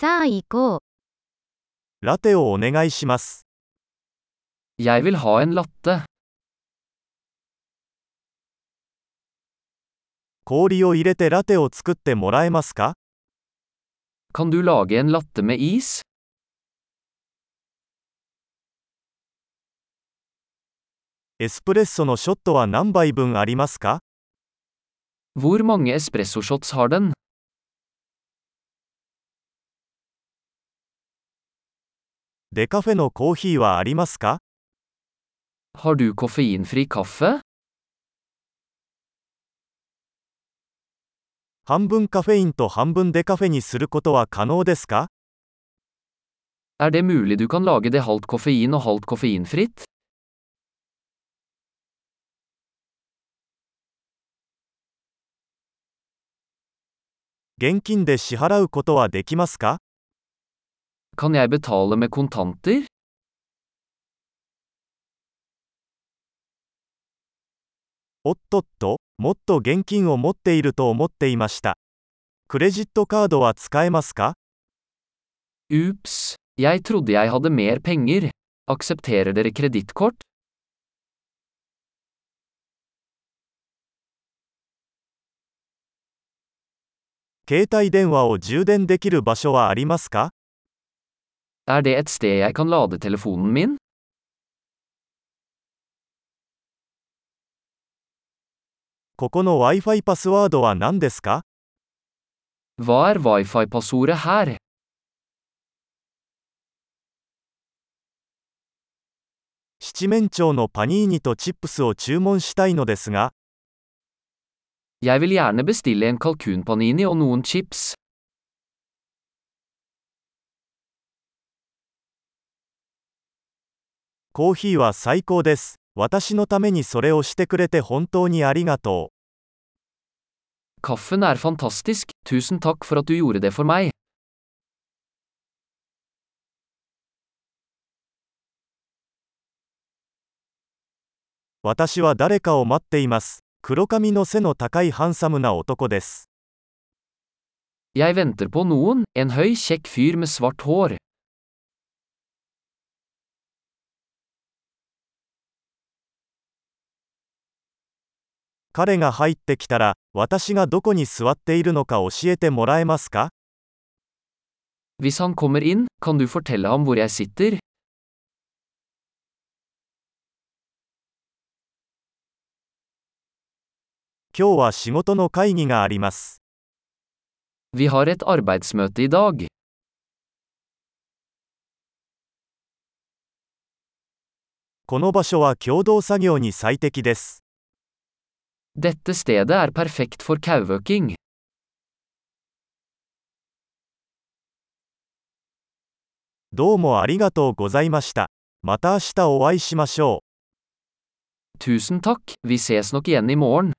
さあ行こう。ラテをお願いします。Jeg vil ha en latte. 氷を入れてラテを作ってもらえますか Kan du lage en latte med is? エスプレッソのショットは何杯分ありますか Hvor mange espressoshots har den? デカフェのコーヒーはありますか Har du koffeinfri kaffe? 半分カフェインと半分デカフェにすることは可能ですか Er det mulig du kan lage det halvt koffein og halvt koffeinfritt? 現金で支払うことはできますか Kan jeg betale med kontanter? おっとっと、もっと現金を持っていると思っていました。クレジットカードは使えますか Ups, jeg trodde jeg hadde mer penger. Aksepterer dere kredittkort? 携帯電話を充電できる場所はありますか Er det et sted jeg kan lade telefonen min? ここの Wi-Fi パスワードは何ですか Hva er wifi-passordet her? 七面鳥のパニーニとチップスを注文したいのですが、Jeg vil gjerne bestille en kalkunpanini og noen chips. コーヒーは最高です。私のためにそれをしてくれて本当にありがと Kaffen er fantastisk, tusen takk for at du gjorde det for meg. う。私は誰かを待っています。黒髪の背の高いハンサムな男です。Jeg venter på noen, en høy, kjekk fyr med svart hår. 彼が入ってきたら、私がどこに座っているのか教えてもらえますか Hvis han kommer inn, kan du fortelle ham hvor jeg sitter? 今日は仕事の会議があります。Vi har et arbeidsmøte i dag. この場所は共同作業に最適です。Dette stedet er perfekt for kauøking. どうもありがとうございました。また明日お会いしましょう。Tusen takk, vi ses nok igjen i morgen.